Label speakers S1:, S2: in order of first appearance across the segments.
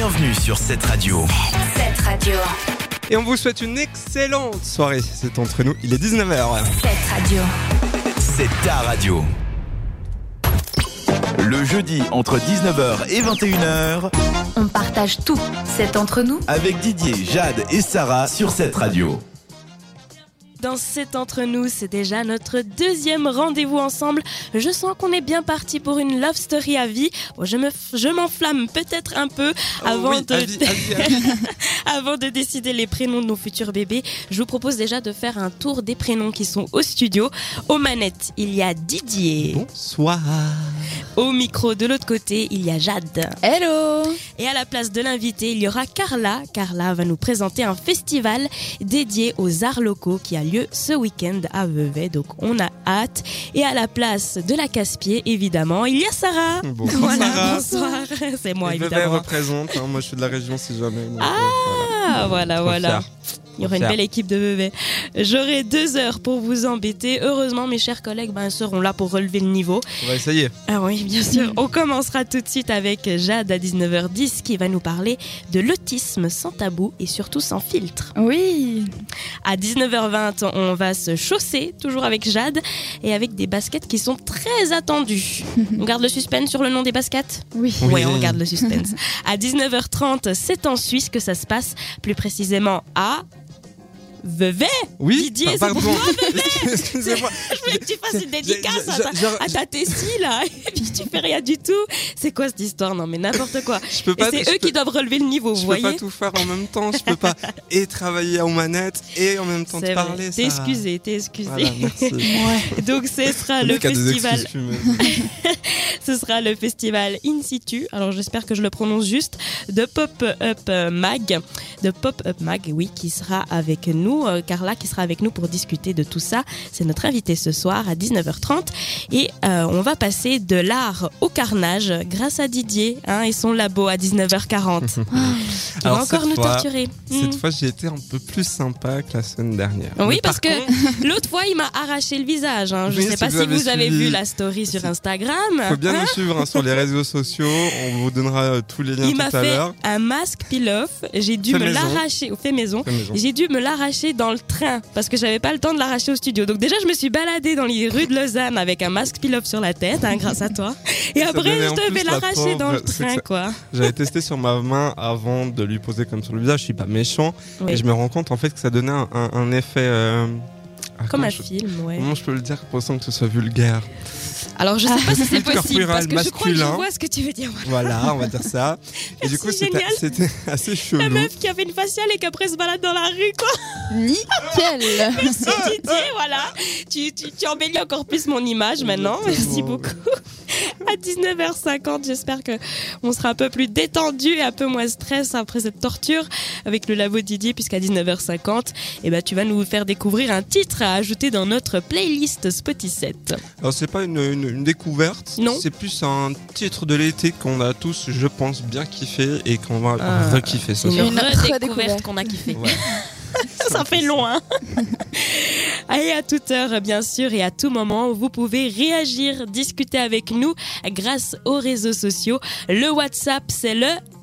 S1: Bienvenue sur cette radio.
S2: Cette radio.
S3: Et on vous souhaite une excellente soirée. C'est entre nous, il est 19h.
S2: Cette radio.
S1: C'est ta radio. Le jeudi entre 19h et 21h
S2: On partage tout. C'est entre nous.
S1: avec Didier, Jade et Sarah sur cette radio.
S4: Dans cet entre nous, c'est déjà notre deuxième rendez-vous ensemble. Je sens qu'on est bien parti pour une love story à vie. Bon, je me, je m'enflamme peut-être un peu avant
S3: Oh oui,
S4: de,
S3: avis, avis, avis.
S4: avant de décider les prénoms de nos futurs bébés. Je vous propose déjà de faire un tour des prénoms qui sont au studio. Aux manettes, il y a Didier.
S3: Bonsoir.
S4: Au micro de l'autre côté, il y a Jade.
S5: Hello
S4: Et à la place de l'invité, il y aura Carla. Carla va nous présenter un festival dédié aux arts locaux qui a lieu ce week-end à Vevey. Donc on a hâte. Et à la place de la casse-pied, évidemment, il y a Sarah.
S3: Bonsoir,
S4: Voilà,
S3: Sarah.
S4: bonsoir. C'est moi,
S3: Et Vevey
S4: évidemment.
S3: représente. hein, moi, je suis de la région, si jamais. donc,
S4: Ah, voilà,
S3: Trop
S4: voilà. Il y aura une belle équipe de Vevey. J'aurai deux heures pour vous embêter. Heureusement, mes chers collègues ben, seront là pour relever le niveau.
S3: On va essayer.
S4: Ah oui, bien sûr. On commencera tout de suite avec Jade à 19h10 qui va nous parler de l'autisme sans tabou et surtout sans filtre.
S5: Oui
S4: À 19h20, on va se chausser, toujours avec Jade, et avec des baskets qui sont très attendues. On garde le suspense sur le nom des baskets?
S5: Oui.
S3: Oui.
S4: Ouais, on garde le suspense. à 19h30, c'est en Suisse que ça se passe, plus précisément à Vevey.
S3: Oui.
S4: Didier, c'est pour
S3: Excusez-moi.
S4: Je voulais que tu fasses une dédicace à
S3: Je-
S4: ta,
S3: je- je-
S4: à ta Tessie, là, et puis tu fais rien du tout. C'est quoi cette histoire? Non, mais n'importe quoi.
S3: Je peux
S4: Et
S3: pas.
S4: c'est
S3: je
S4: eux qui doivent relever le niveau,
S3: Je
S4: vous
S3: peux pas
S4: voyez?
S3: tout faire en même temps. Je peux pas et travailler aux manettes et en même temps te parler.
S4: T'es excusé, t'es excusé.
S3: Voilà.
S4: Donc ce sera
S3: Le
S4: festival, ce sera le festival In Situ. Alors j'espère que je le prononce juste de Pop Up Mag, de Pop Up Mag, oui, qui sera avec nous, euh, Carla qui sera avec nous pour discuter de tout ça. C'est notre invité ce soir à 19h30 et euh, on va passer de l'art au carnage grâce à Didier hein, et son labo à 19h40. Il va encore nous
S3: fois-
S4: torturer.
S3: Cette
S4: Hmm.
S3: fois, j'ai été un peu plus sympa que la semaine dernière.
S4: Oui,
S3: Mais
S4: parce
S3: par
S4: que
S3: contre,
S4: l'autre fois, il m'a arraché le visage. hein. Je
S3: Oui,
S4: ne sais
S3: si
S4: pas
S3: vous
S4: si vous avez
S3: suivi.
S4: vu la story sur. Instagram.
S3: faut bien
S4: hein.
S3: nous suivre hein, sur les réseaux sociaux. On vous donnera euh, tous les liens
S4: Il m'a
S3: tout à
S4: fait
S3: l'heure.
S4: un masque peel-off. J'ai dû
S3: Fait
S4: me l'arracher, fait.
S3: Fait maison.
S4: J'ai dû me l'arracher dans le train parce que j'avais pas le temps de l'arracher au studio. Donc déjà, je me suis baladée dans les rues de Lausanne avec un masque peel-off sur la tête, hein, grâce à toi. Et
S3: Ça
S4: après, je devais
S3: la
S4: l'arracher dans le train,
S3: ça-
S4: quoi.
S3: J'avais testé sur ma main avant de lui poser comme sur le visage. Je suis pas méchant.
S4: Oui.
S3: Et je me rends compte en fait que ça donnait un, effet. euh, ah,
S4: Comme un
S3: je-
S4: film, ouais.
S3: Comment je peux le dire pour sans que ce soit vulgaire?
S4: Alors, je sais pas si c'est possible parce que je crois que je vois ce que tu veux dire.
S3: Voilà, on va dire ça. Et du coup, c'était
S4: génial.
S3: c'était assez
S4: La
S3: chelou.
S4: meuf qui a fait une faciale et qu'après se balade dans la rue, quoi.
S5: Nickel
S4: Merci Didier, voilà. Tu, tu, tu embellis encore plus mon image maintenant. Merci beaucoup. À 19h50, j'espère que on sera un peu plus détendu et un peu moins stress après cette torture avec le labo Didier, puisqu'à 19h50, eh ben, tu vas nous faire découvrir un titre à ajouter dans notre playlist Spotify.
S3: Alors, c'est pas une, une- une découverte.
S4: Non.
S3: C'est plus un titre de l'été qu'on a tous, je pense, bien kiffé et qu'on va
S4: Ah,
S3: re-kiffer ce
S4: C'est
S3: soir.
S4: une
S5: Une
S4: redécouverte qu'on a kiffé.
S3: Ouais.
S4: ça fait loin. Allez, à toute heure, bien sûr, et à tout moment, vous pouvez réagir, discuter avec nous grâce aux réseaux sociaux. Le WhatsApp, c'est le
S3: Euh.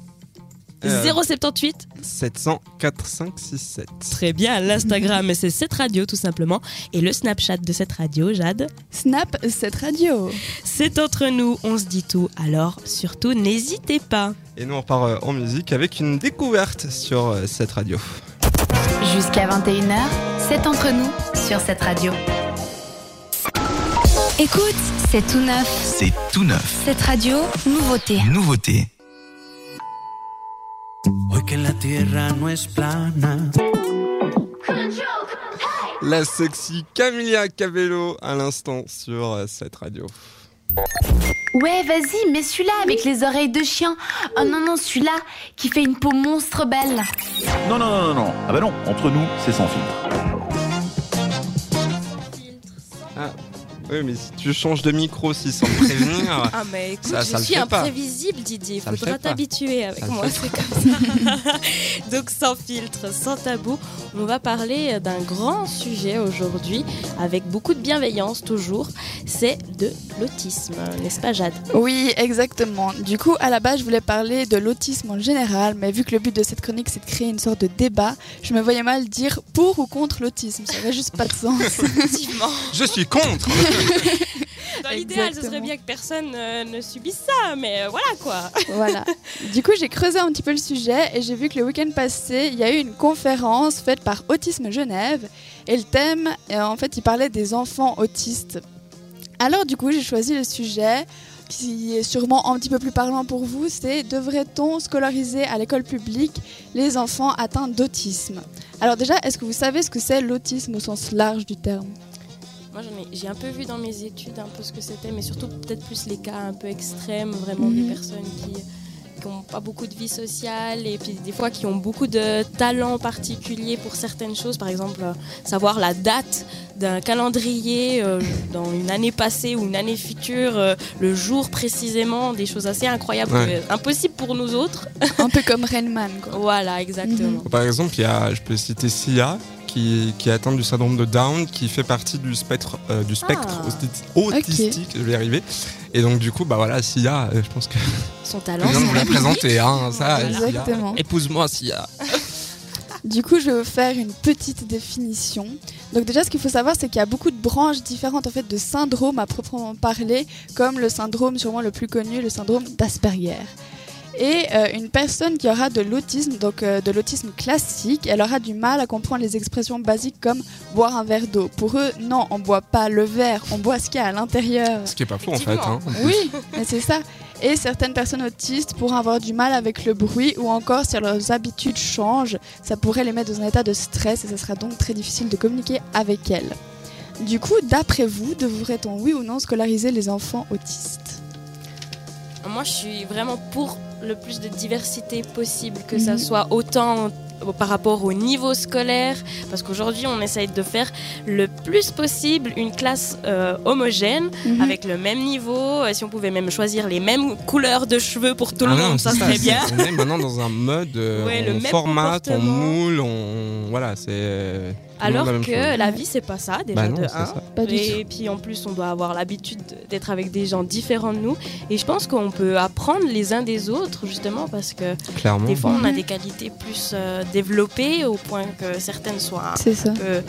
S4: 078.
S3: 700 4 5 6 7.
S4: Très bien. L'Instagram, c'est cette radio, tout simplement. Et le Snapchat de cette radio, Jade,
S5: Snap cette radio
S4: c'est entre nous. On se dit tout. Alors, surtout, n'hésitez pas.
S3: Et nous on repart euh, en musique avec une découverte sur euh, cette radio.
S2: Jusqu'à 21h, c'est entre nous sur cette radio. Écoute, c'est tout neuf.
S1: C'est tout neuf.
S2: Cette radio, nouveauté.
S1: Nouveauté.
S6: Hoy que la tierra no es plana.
S3: La sexy Camilla Cabello à l'instant sur euh, cette radio.
S7: Ouais, vas-y, mets celui-là avec les oreilles de chien. Oh non, non, celui-là qui fait une peau monstre belle.
S8: Non, non, non, non, non. Ah bah non, entre nous, c'est sans filtre.
S3: Oui, mais si tu changes de micro, si sans me prévenir.
S4: Ah mais écoute,
S3: Ça-
S4: je
S3: ça
S4: suis imprévisible Didier,
S3: Ça le
S4: faudra
S3: fait pas.
S4: t'habituer avec
S3: Ça
S4: moi, c'est comme ça. Donc sans filtre, sans tabou, on va parler d'un grand sujet aujourd'hui avec beaucoup de bienveillance toujours, c'est de l'autisme, n'est-ce pas Jade?
S5: Oui, exactement. Du coup, à la base, je voulais parler de l'autisme en général, mais vu que le but de cette chronique, c'est de créer une sorte de débat, je me voyais mal dire pour ou contre l'autisme. Ça n'avait juste pas de sens.
S4: Effectivement.
S3: Je suis contre
S4: Dans l'idéal, ce serait bien que personne euh, ne subisse ça, mais euh, voilà quoi.
S5: voilà. Du coup, j'ai creusé un petit peu le sujet et j'ai vu que le week-end passé, il y a eu une conférence faite par Autisme Genève et le thème, euh, en fait, il parlait des enfants autistes. Alors, du coup, j'ai choisi le sujet qui est sûrement un petit peu plus parlant pour vous, c'est devrait-on scolariser à l'école publique les enfants atteints d'autisme? Alors déjà, est-ce que vous savez ce que c'est l'autisme au sens large du terme?
S4: Moi j'en ai, j'ai un peu vu dans mes études un peu ce que c'était, mais surtout peut-être plus les cas un peu extrêmes, vraiment
S5: Mhm.
S4: des personnes qui n'ont pas beaucoup de vie sociale et puis des fois qui ont beaucoup de talent particulier pour certaines choses, par exemple euh, savoir la date d'un calendrier euh, dans une année passée ou une année future, euh, le jour précisément, des choses assez incroyables,
S3: Ouais.
S4: euh, impossibles pour nous autres.
S5: Un peu comme Rainman, quoi.
S4: Voilà, exactement.
S3: Par exemple, il y a, je peux citer Sia, qui, qui est atteinte du syndrome de Down, qui fait partie du spectre, euh, du spectre
S4: Ah.
S3: auti- autistique, je vais y arriver. Et donc, du coup, bah voilà, Sia, euh, je pense que
S4: Son
S3: je
S4: talent, c'est
S3: vous la présenter, hein, ça.
S5: Exactement.
S3: Épouse-moi, Sia.
S5: Du coup, je vais vous faire une petite définition. Donc déjà, ce qu'il faut savoir, c'est qu'il y a beaucoup de branches différentes en fait de syndromes à proprement parler, comme le syndrome sûrement le plus connu, le syndrome d'Asperger. Et euh, une personne qui aura de l'autisme, donc euh, de l'autisme classique, elle aura du mal à comprendre les expressions basiques comme boire un verre d'eau. Pour eux, non, on boit pas le verre, on boit ce qu'il y a à l'intérieur.
S3: Ce qui est pas faux, en fait. Hein.
S5: Oui, mais c'est ça. Et certaines personnes autistes pourraient avoir du mal avec le bruit ou encore si leurs habitudes changent, ça pourrait les mettre dans un état de stress et ça sera donc très difficile de communiquer avec elles. Du coup, d'après vous, devrait-on oui ou non scolariser les enfants autistes?
S4: Moi, je suis vraiment pour le plus de diversité possible, que ça
S5: Mhm.
S4: soit autant par rapport au niveau scolaire, parce qu'aujourd'hui, on essaye de faire le plus possible une classe euh, homogène,
S5: Mhm.
S4: avec le même niveau. Euh, Si on pouvait même choisir les mêmes couleurs de cheveux pour tout le
S3: Ah non,
S4: monde, ça serait bien.
S3: On est maintenant dans un mode, euh,
S4: Ouais, le
S3: on
S4: même
S3: formate, on moule, on. Voilà, c'est.
S4: Alors
S3: la
S4: que
S3: chose.
S4: la vie, c'est pas ça, déjà
S3: Bah non,
S4: de
S3: c'est
S4: un.
S3: ça.
S5: Pas du
S4: Et puis en plus, on doit avoir l'habitude d'être avec des gens différents de nous. Et je pense qu'on peut apprendre les uns des autres, justement, parce que
S3: Clairement.
S4: Des fois, on a
S5: Mhm.
S4: des qualités plus euh, développées au point que certaines soient un
S5: ça.
S4: peu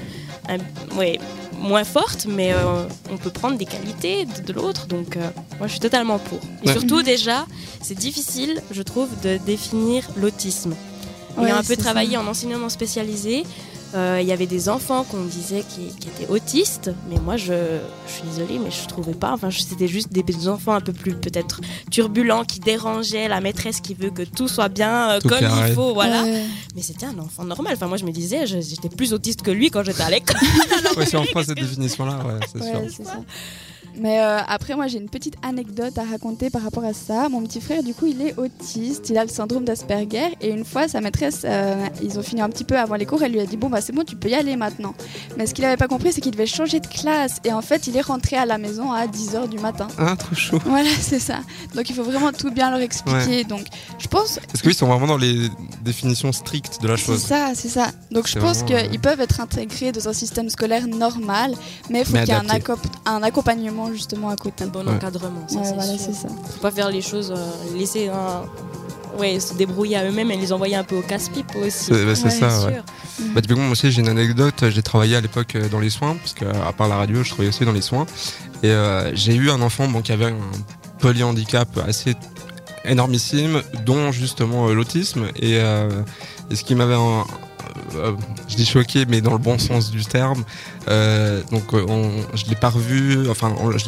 S4: un- ouais, moins fortes, mais euh, on peut prendre des qualités de, de l'autre. Donc, euh, moi, je suis totalement pour. Et
S3: Ouais.
S4: surtout, déjà, c'est difficile, je trouve, de définir l'autisme.
S5: Ouais,
S4: Ayant un peu travaillé
S5: ça.
S4: en enseignement spécialisé, il y avait des enfants qu'on disait qui, qui étaient autistes, mais moi je, je suis désolée, mais je trouvais pas. Enfin, je- c'était juste des, des enfants un peu plus peut-être turbulents qui dérangeaient la maîtresse qui veut que tout soit bien euh,
S3: Tout
S4: comme
S3: carré.
S4: il faut, voilà.
S5: Ouais.
S4: Mais c'était un enfant normal. Enfin, moi je me disais, je- j'étais plus autiste que lui quand j'étais à l'école.
S3: Ouais, si on prend cette définition-là, ouais, c'est sûr.
S5: Ouais, c'est. Mais euh, après, moi, j'ai une petite anecdote à raconter par rapport à ça. Mon petit frère, du coup, il est autiste, il a le syndrome d'Asperger. Et une fois, sa maîtresse, euh, ils ont fini un petit peu avant les cours, elle lui a dit Bon, bah, c'est bon, tu peux y aller maintenant. Mais ce qu'il n'avait pas compris, c'est qu'il devait changer de classe. Et en fait, il est rentré à la maison à 10h du matin.
S3: Ah, trop chaud.
S5: Voilà, c'est ça. Donc, il faut vraiment tout bien leur expliquer. Donc, je pense.
S3: Parce qu'ils sont vraiment dans les définitions strictes de la
S5: C'est
S3: chose.
S5: ça, c'est ça. Donc, je
S3: C'est
S5: pense qu'ils peuvent être intégrés dans un système scolaire normal, mais il faut qu'il y ait un,
S3: adapté.
S5: accop- un accompagnement justement à côté.
S4: Un bon
S3: Ouais.
S4: encadrement, ça
S5: Ouais,
S4: c'est
S5: voilà,
S4: sûr.
S5: c'est ça.
S4: Faut pas faire les choses, euh, laisser un- ouais, se débrouiller à eux-mêmes et les envoyer un peu au casse-pipe aussi.
S3: C'est bah, c'est
S5: Ouais,
S3: ça. Bah, typiquement, moi aussi, j'ai une anecdote. J'ai travaillé à l'époque euh, dans les soins, parce que à part la radio, je travaillais aussi dans les soins. Et euh, j'ai eu un enfant bon, qui avait un polyhandicap assez énormissime, dont justement euh, l'autisme. Et, euh, et ce qui m'avait, je dis choqué, mais dans le bon sens du terme. euh, donc, euh, je l'ai pas revu. Enfin, je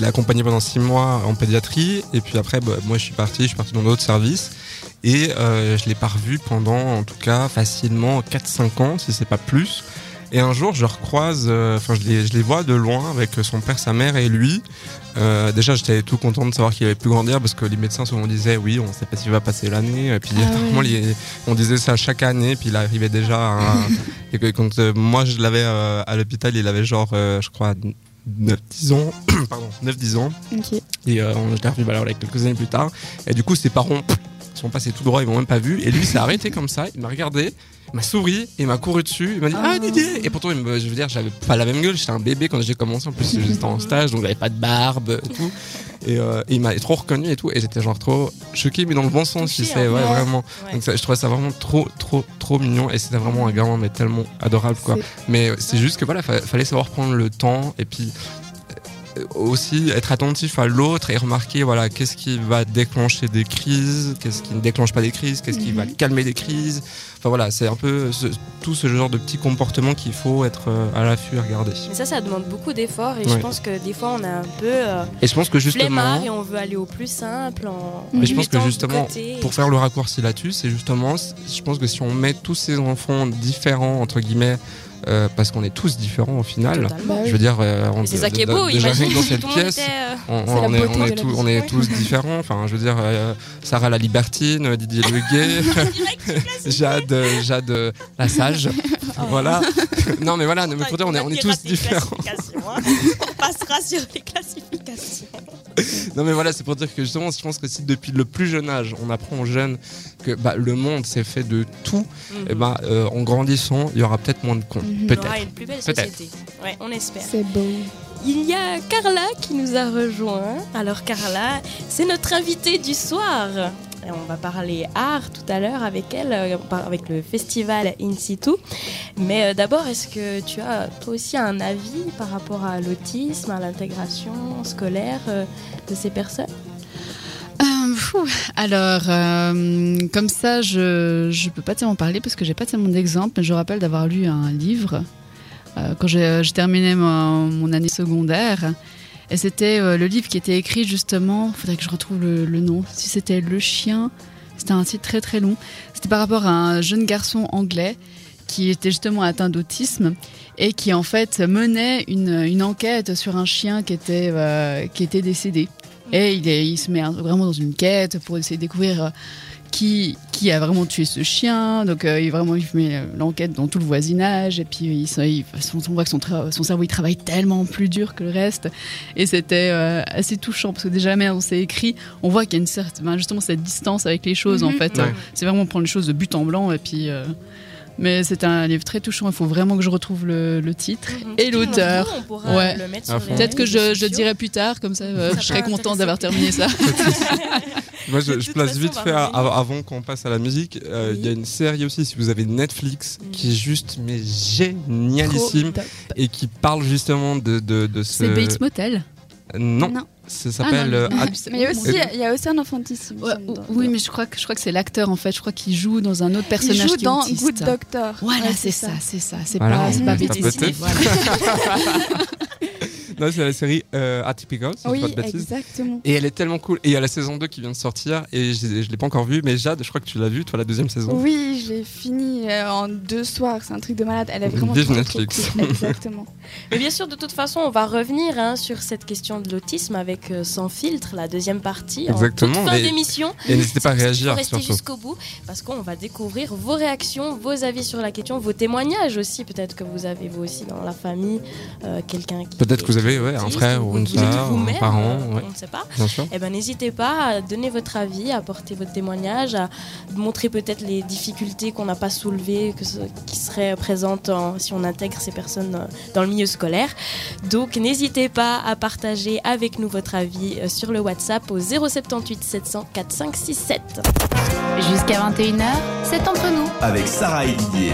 S3: l'ai- accompagné pendant six mois en pédiatrie. Et puis après, bah, moi, je suis parti. Je suis parti dans d'autres services. Et euh, je l'ai pas revu pendant, en tout cas, facilement 4-5 ans, si c'est pas plus. Et un jour, je recroise, euh, enfin, je, les, je les vois de loin avec son père, sa mère et lui. Euh, déjà, j'étais tout content de savoir qu'il avait pu grandir parce que les médecins souvent disaient oui, on sait pas s'il va passer l'année. Et puis,
S5: Ah
S3: les- on disait ça chaque année, puis il arrivait déjà à. et que quand euh, moi, je l'avais à l'hôpital, il avait genre, je crois, 9-10 ans. Pardon, 9-10 ans.
S5: Ok.
S3: Et euh, on- je l'ai revu bah, voilà, quelques années plus tard. Et du coup, ses parents sont passés tout droit, ils m'ont même pas vu. Et lui, s'est arrêté comme ça, il m'a regardé, il m'a souri, et il m'a couru dessus, il m'a dit Ah, Didier Et pourtant, je veux dire, j'avais pas la même gueule, j'étais un bébé quand j'ai commencé. En plus, j'étais en stage, donc j'avais pas de barbe et tout. Et, euh, et il m'a trop reconnu et tout. Et j'étais genre trop choqué, mais dans le bon sens, tu sais, ouais,
S4: Ouais.
S3: vraiment.
S4: Ouais.
S3: Donc ça, je trouvais ça vraiment trop, trop, trop mignon. Et c'était vraiment un gamin, mais tellement adorable, quoi. Mais c'est juste que voilà, fa- fallait savoir prendre le temps et puis aussi être attentif à l'autre et remarquer voilà qu'est-ce qui va déclencher des crises, qu'est-ce qui ne déclenche pas des crises, qu'est-ce qui va calmer des crises. Enfin voilà, c'est un peu ce- tout ce genre de petits comportements qu'il faut être euh, à l'affût et regarder.
S4: Mais ça, ça demande beaucoup d'efforts et je pense que des fois on est un peu euh,
S3: Et je pense que justement,
S4: et on veut aller au plus simple en
S3: mais je pense que justement, pour faire le raccourci là-dessus, c'est justement, je pense que si on met tous ces enfants différents entre guillemets, euh, parce qu'on est tous différents au final.
S4: Totalement.
S5: Bah
S3: Je veux dire, euh, on-
S4: c'est ça qui est beau,
S3: déjà dans cette pièce, on, est, on tous- est différents. Enfin, je veux dire, euh, Sarah la libertine, Didier le gay, Jade, Jade la sage. voilà. non, mais voilà, mais pour dire, on est, on est tous différents.
S4: on passera sur les classifications.
S3: Non, mais voilà, c'est pour dire que justement, je pense que si depuis le plus jeune âge, on apprend aux jeunes que bah, le monde c'est fait de tout, et ben euh, en grandissant, il y aura peut-être moins de cons.
S5: Mhm.
S4: On
S3: Peut-être.
S4: aura une plus belle société. Ouais, on espère.
S5: C'est beau.
S4: Il y a Carla qui nous a rejoint. Alors Carla, c'est notre invitée du soir. Et on va parler art tout à l'heure avec elle, euh, avec le festival In Situ. Mais euh, d'abord, est-ce que tu as toi aussi un avis par rapport à l'autisme, à l'intégration scolaire euh, de ces personnes?
S9: Euh, Alors, euh, comme ça, je ne peux pas tellement parler parce que j'ai pas tellement d'exemples, mais je rappelle d'avoir lu un livre euh, quand j'ai terminé mon, mon année secondaire. Et c'était euh, le livre qui était écrit justement, il faudrait que je retrouve le, le nom, si c'était Le Chien, c'était un titre très très long. C'était par rapport à un jeune garçon anglais qui était justement atteint d'autisme et qui en fait menait une, une enquête sur un chien qui était, qui était décédé. Et il, est- il se met vraiment dans une quête pour essayer de découvrir euh, qui, qui a vraiment tué ce chien. Donc euh, il, vraiment, il met l'enquête dans tout le voisinage. Et puis il, se- il- son- on voit que son, cerveau il travaille tellement plus dur que le reste. Et c'était euh, assez touchant parce que déjà, même on s'est écrit, on voit qu'il y a une certaine, ben, justement cette distance avec les choses en
S5: Mhm.
S9: fait.
S3: Ouais.
S9: C'est vraiment prendre les choses de but en blanc. Et puis. euh, mais c'est un livre très touchant. Il faut vraiment que je retrouve le, le titre et l'auteur.
S4: On pourra
S9: Ouais. Peut-être que je, je dirai plus tard, comme ça, euh,
S4: Ça
S9: je serai
S4: intéresser.
S9: d'avoir terminé ça.
S3: Moi, je, je place
S4: façon,
S3: vite fait à- avant qu'on passe à la musique. euh, Il
S4: Oui.
S3: y a une série aussi, si vous avez Netflix,
S4: Mm.
S3: qui est juste mais génialissime et qui parle justement de, de, de ce.
S9: C'est Bates Motel.
S3: Non,
S5: Non.
S3: ça s'appelle.
S9: Ah, non,
S3: euh,
S5: Mais il y a aussi,
S9: mon Dieu.
S5: il y a aussi un enfantissime.
S9: Ouais, oui, mais je crois que je crois que c'est l'acteur en fait. Je crois qu'il joue dans un autre
S5: il
S9: personnage
S5: joue
S9: qui est
S5: dans
S9: autiste.
S5: Good Doctor.
S9: Voilà,
S5: Ouais,
S9: c'est ça, c'est ça. C'est
S3: Voilà,
S9: pas, c'est pas. Voilà.
S3: Non, c'est la série euh, Atypical, si je dis pas
S5: Oui,
S3: de bêtises.
S5: exactement.
S3: Et elle est tellement cool. Et il y a la saison 2 qui vient de sortir. Et je, je l'ai pas encore vue. Mais Jade, je crois que tu l'as vue, toi, la deuxième saison.
S5: Oui, j'ai fini euh, en deux soirs. C'est un truc de malade. Elle est vraiment
S3: Vive Netflix.
S5: trop cool. Exactement.
S4: Mais bien sûr, de toute façon, on va revenir hein, sur cette question de l'autisme avec euh, Sans filtre, la deuxième partie,
S3: Exactement,
S4: en toute fin
S3: et-
S4: d'émission.
S3: Et n'hésitez pas à réagir surtout.
S4: jusqu'au bout parce qu'on va découvrir vos réactions, vos avis sur la question, vos témoignages aussi. Peut-être que vous avez vous aussi dans la famille euh, quelqu'un qui.
S3: Peut-être que vous avez, ouais, un frère ou une sœur, ou un parent,
S4: euh,
S3: ouais.
S4: On ne sait pas.
S3: Bien sûr.
S4: Eh ben, n'hésitez pas à donner votre avis, à apporter votre témoignage, à montrer peut-être les difficultés qu'on n'a pas soulevées, que ce- qui seraient présentes en- si on intègre ces personnes euh, dans le milieu scolaire. Donc, n'hésitez pas à partager avec nous votre avis euh, sur le WhatsApp au 078 700 4567.
S2: Jusqu'à 21h, c'est entre nous.
S1: Avec Sarah et Didier.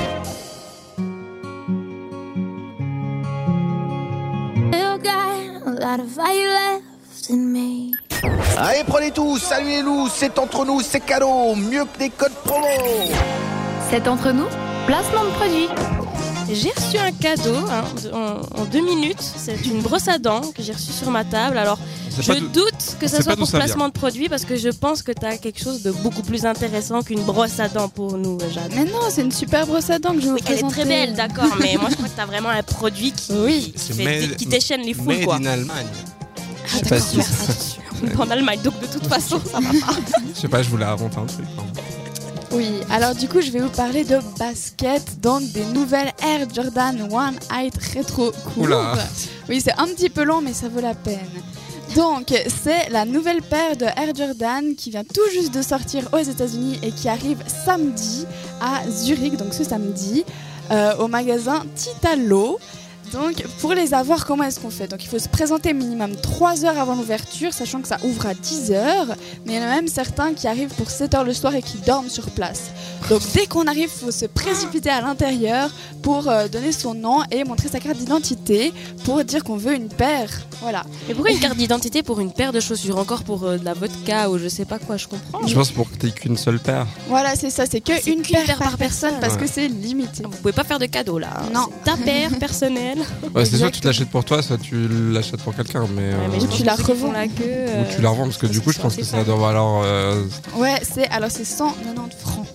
S10: Allez, prenez tout, saluez-nous, c'est entre nous, c'est cadeau, mieux que des codes promo.
S2: C'est entre nous, placement de produit.
S4: J'ai reçu un cadeau hein, en, en deux minutes. C'est une brosse à dents que j'ai reçue sur ma table. Alors, je doute que ça soit pour
S3: ça vient.
S4: placement de produit parce que je pense que tu as quelque chose de beaucoup plus intéressant qu'une brosse à dents pour nous, Jade.
S5: Mais non, c'est une super brosse à dents que je vous
S4: Oui, elle est
S5: présenter.
S4: très belle, d'accord, mais moi je crois que tu as vraiment un produit qui,
S5: Oui.
S4: qui, fait-
S3: made-
S4: qui déchaîne les foules.
S3: Made
S4: Quoi.
S3: in Allemagne.
S4: Ah,
S3: Je sais pas
S4: d'accord,
S3: si-
S4: merci. On est en Allemagne, donc de toute façon, ça va pas.
S3: Je sais pas, je voulais inventer un truc. hein.
S5: Oui, alors du coup, je vais vous parler de basket, donc des nouvelles Air Jordan One Height Retro.
S3: Oula.
S5: Oui, c'est un petit peu long, mais ça vaut la peine. Donc, c'est la nouvelle paire de Air Jordan qui vient tout juste de sortir aux États-Unis et qui arrive samedi à Zurich, donc ce samedi, euh, au magasin Titalo. Donc, pour les avoir, comment est-ce qu'on fait? Donc, il faut se présenter minimum 3 heures avant l'ouverture, sachant que ça ouvre à 10 heures. Mais il y en a même certains qui arrivent pour 7 heures le soir et qui dorment sur place. Donc, dès qu'on arrive, il faut se précipiter à l'intérieur pour euh, donner son nom et montrer sa carte d'identité pour dire qu'on veut une paire. Voilà.
S4: Et pourquoi une carte d'identité pour une paire de chaussures? Encore pour euh, de la vodka ou je sais pas quoi, je comprends.
S3: Je pense pour que t'aies qu'une seule paire.
S5: Voilà, c'est ça, c'est que une
S4: qu'une
S5: paire,
S4: paire
S5: par,
S4: par
S5: personne
S4: personne.
S5: parce
S3: Ouais.
S5: que c'est limité.
S4: Vous pouvez pas faire de cadeau là. hein.
S5: Non.
S4: Ta paire personnelle.
S3: Ouais, c'est que tu
S5: Exactement.
S3: l'achètes pour toi, soit tu l'achètes pour quelqu'un, mais,
S4: Ouais, mais
S3: euh,
S5: Ou tu la revends.
S4: la queue,
S3: ou
S4: euh,
S3: tu la revends parce que du coup, je pense que ça doit valoir. euh,
S5: Ouais, c'est alors c'est 190 francs.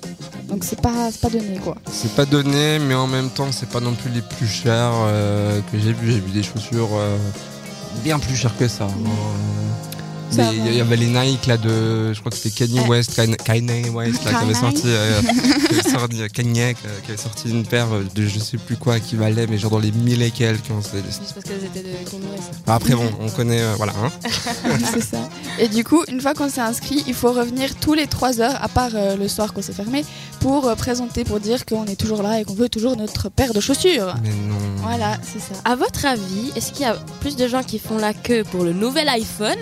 S5: Donc c'est pas c'est pas donné quoi.
S3: c'est pas donné, mais en même temps, c'est pas non plus les plus chers euh, que j'ai vu. J'ai vu des chaussures euh, bien plus chères que ça. hein. Mais il y avait les Nike là de, je crois que c'était Kanye
S5: Eh.
S3: West, Kanye, West là, qui avait sorti, euh, qui avait sorti- Kanye, euh, qui avait sorti une paire de je sais plus quoi qui valait, mais genre dans les mille et quelques. hein,
S4: Juste parce qu'elles étaient de Kanye West.
S3: Après bon, on connaît, euh, voilà. Hein.
S5: c'est ça. Et du coup, une fois qu'on s'est inscrit, il faut revenir tous les 3 heures, à part euh, le soir quand c'est fermé, pour euh, présenter, pour dire qu'on est toujours là et qu'on veut toujours notre paire de chaussures.
S3: Mais non.
S5: Voilà, c'est ça.
S4: À votre avis, est-ce qu'il y a plus de gens qui font la queue pour le nouvel iPhone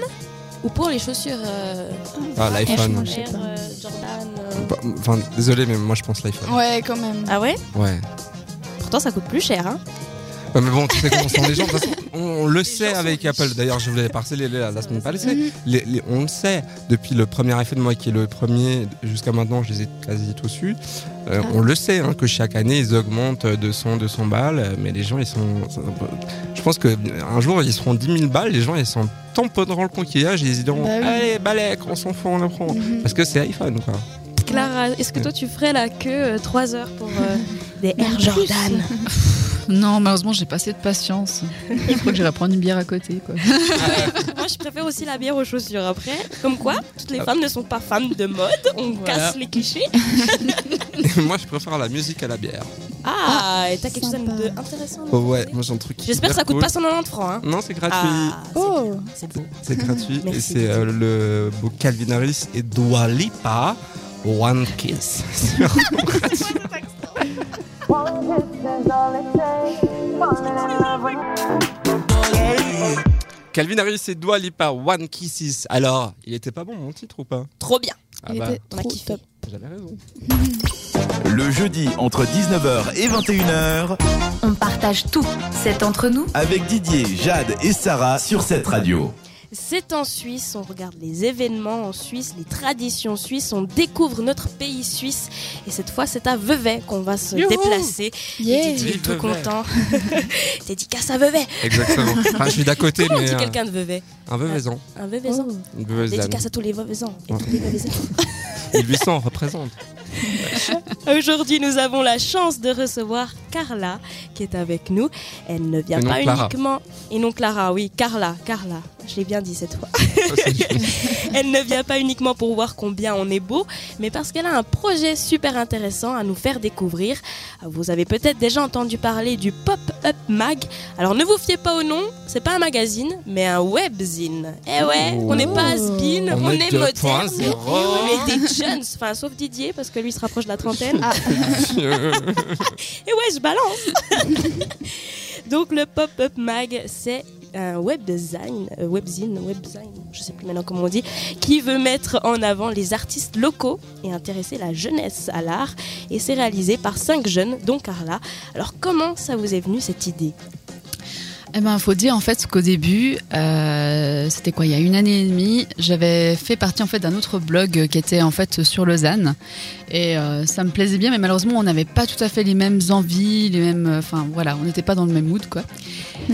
S4: ou pour les chaussures euh,
S3: Ah, l'iPhone.
S5: pas.
S4: euh, Jordan euh
S3: Bah, Enfin, désolé, mais moi je pense l'iPhone.
S5: Ouais, quand même.
S4: Ah ouais?
S3: Ouais.
S4: Pourtant ça coûte plus cher. Hein
S3: mais bon, tu sais comment sont les gens. De toute façon, on, le sait avec Apple. D'ailleurs, je voulais parceller la, la semaine passée. Les- les- on le sait depuis le premier iPhone, moi qui est le premier jusqu'à maintenant, je les ai quasi tous eus. Euh,
S5: Ah.
S3: On le sait hein, que chaque année ils augmentent de 100, 200 balles, euh, mais les gens ils sont. Je pense que un jour ils seront 10 000 balles, les gens ils s'en tamponneront le conquillage et ils diront
S5: Bah oui.
S3: Allez, balèque, on s'en fout, on le prend.
S5: Mhm.
S3: Parce que c'est iPhone quoi.
S4: Clara, est-ce que toi tu ferais la queue 3 heures pour euh, des Air. Jordan
S9: Non, malheureusement, j'ai pas assez de patience. Je crois que j'irai prendre une bière à côté. Quoi.
S4: Moi je préfère aussi la bière aux chaussures après. Comme quoi, toutes les femmes ne sont pas femmes de mode, on
S9: Voilà.
S4: casse les clichés.
S3: Moi je préfère la musique à la bière.
S4: Ah, et t'as quelque chose d'intéressant
S3: Oh ouais, moi j'ai un truc.
S4: J'espère que ça coûte
S3: cool.
S4: pas 190 francs. Hein.
S3: Non, c'est gratuit.
S4: Ah, c'est
S5: Oh.
S4: c'est beau.
S3: C'est gratuit et c'est euh, le beau Calvin Harris et Dua Lipa One Kiss. sur Radio. Calvin Harris et Dua Lipa One Kisses. Alors, il était pas bon mon titre ou pas?
S4: Trop bien.
S3: Ah
S5: Il
S3: bah,
S5: était
S4: on a
S5: trop
S4: kiffé.
S5: top.
S3: j'avais raison.
S1: Le jeudi entre 19h et 21h
S2: On partage tout. C'est entre nous.
S1: avec Didier, Jade et Sarah sur cette radio.
S4: C'est en Suisse, on regarde les événements en Suisse, les traditions suisses, on découvre notre pays suisse. Et cette fois, c'est à Vevey qu'on va se
S3: Youhou
S4: déplacer.
S5: Yeah.
S4: Et Didier est
S3: Vive
S4: tout
S3: Vevey.
S4: content. Dédicace à Vevey.
S3: Exactement. Enfin, je suis d'à côté,
S4: Comment on
S3: mais
S4: dit
S3: euh,
S4: quelqu'un de Vevey
S3: un Veuvezan.
S4: Un.
S3: Une Veuvezane.
S4: Dédicace à tous les Veveysans et
S3: Ouais.
S4: tous les.
S3: Et 800 représente.
S4: Aujourd'hui, nous avons la chance de recevoir Carla qui est avec nous. Elle ne vient pas
S3: Clara.
S4: uniquement. Et non Clara, oui, Carla, Carla. Je l'ai bien dit cette fois.
S3: C'est-
S4: Elle ne vient pas uniquement pour voir combien on est beau, mais parce qu'elle a un projet super intéressant à nous faire découvrir. Vous avez peut-être déjà entendu parler du Pop-Up Mag. Alors ne vous fiez pas au nom, c'est pas un magazine, mais un webzine. Eh ouais, on n'est pas has-been, on,
S3: On
S4: est,
S3: est
S4: moderne.
S3: 2.0.
S4: On est des jeunes, enfin sauf Didier parce que lui se rapproche de la trentaine.
S5: Ah.
S4: Et ouais, je balance. Donc le Pop-Up Mag, c'est un web design, euh, webzine, webzine, je sais plus maintenant comment on dit, qui veut mettre en avant les artistes locaux et intéresser la jeunesse à l'art. Et c'est réalisé par cinq jeunes, dont Carla. Alors comment ça vous est venu cette idée?
S9: Eh ben, faut dire en fait qu'au début, euh, c'était quoi, il y a une année et demie, j'avais fait partie en fait d'un autre blog qui était en fait sur Lausanne, et euh, ça me plaisait bien, mais malheureusement, on n'avait pas tout à fait les mêmes envies, les mêmes, euh, enfin voilà, on n'était pas dans le même mood quoi.